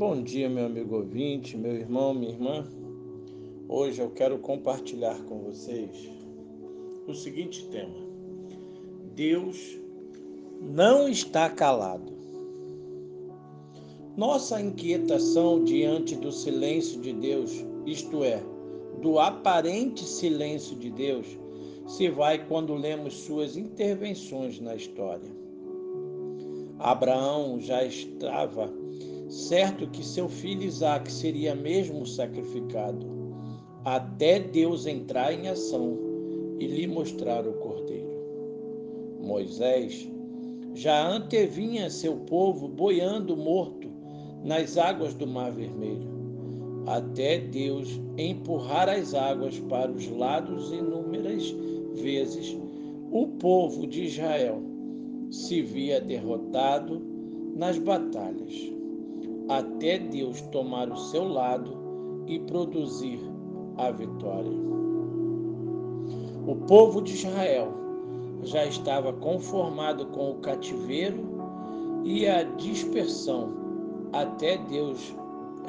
Bom dia, meu amigo ouvinte, meu irmão, minha irmã. Hoje eu quero compartilhar com vocês o seguinte tema: Deus não está calado. Nossa inquietação diante do silêncio de Deus, isto é, do aparente silêncio de Deus, se vai quando lemos suas intervenções na história. Abraão já estava certo que seu filho Isaac seria mesmo sacrificado, até Deus entrar em ação e lhe mostrar o cordeiro. Moisés já antevinha seu povo boiando morto nas águas do Mar Vermelho, até Deus empurrar as águas para os lados inúmeras vezes, o povo de Israel se via derrotado nas batalhas até Deus tomar o seu lado e produzir a vitória. O povo de Israel já estava conformado com o cativeiro e a dispersão até Deus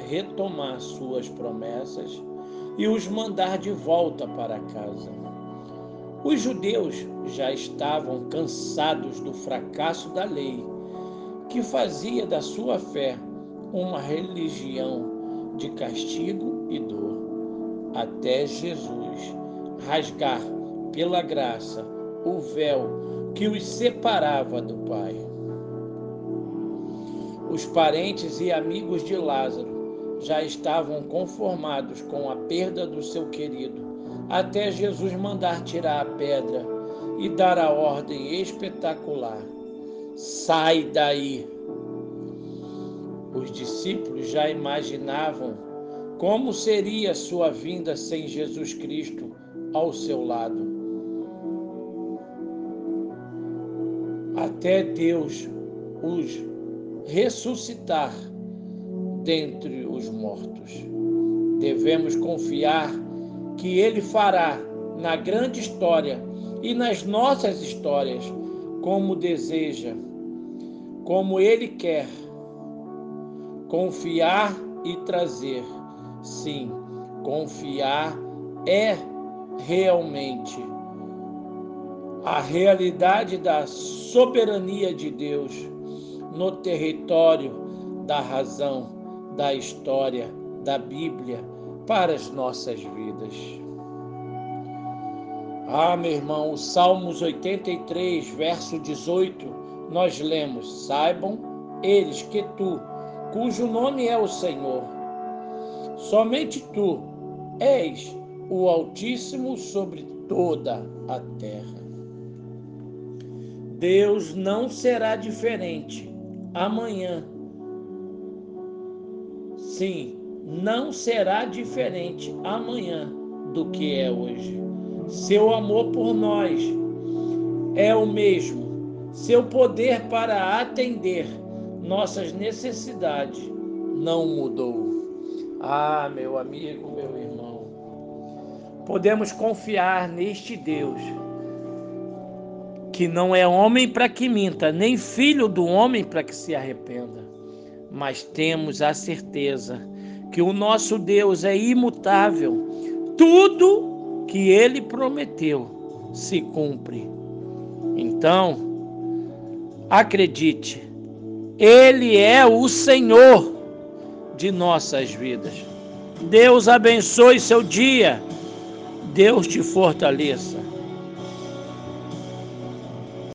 retomar suas promessas e os mandar de volta para casa. Os judeus já estavam cansados do fracasso da lei, que fazia da sua fé uma religião de castigo e dor, até Jesus rasgar pela graça o véu que os separava do Pai. Os parentes e amigos de Lázaro já estavam conformados com a perda do seu querido, até Jesus mandar tirar a pedra e dar a ordem espetacular: sai daí! Os discípulos já imaginavam como seria sua vinda sem Jesus Cristo ao seu lado. Até Deus os ressuscitar dentre os mortos. Devemos confiar que Ele fará na grande história e nas nossas histórias como deseja, como Ele quer Confiar e trazer. Sim, confiar é realmente a realidade da soberania de Deus no território da razão, da história, da Bíblia para as nossas vidas. Ah, meu irmão, Salmos 83, verso 18, nós lemos: Saibam eles que tu, cujo nome é o Senhor. Somente tu és o Altíssimo sobre toda a terra. Deus não será diferente amanhã. Sim, não será diferente amanhã do que é hoje. Seu amor por nós é o mesmo. Seu poder para atender nossas necessidades não mudou. Ah, meu amigo, meu irmão, podemos confiar neste Deus que não é homem para que minta, nem filho do homem para que se arrependa, mas temos a certeza que o nosso Deus é imutável. Tudo que ele prometeu se cumpre. Então, acredite, ele é o Senhor de nossas vidas. Deus abençoe seu dia. Deus te fortaleça.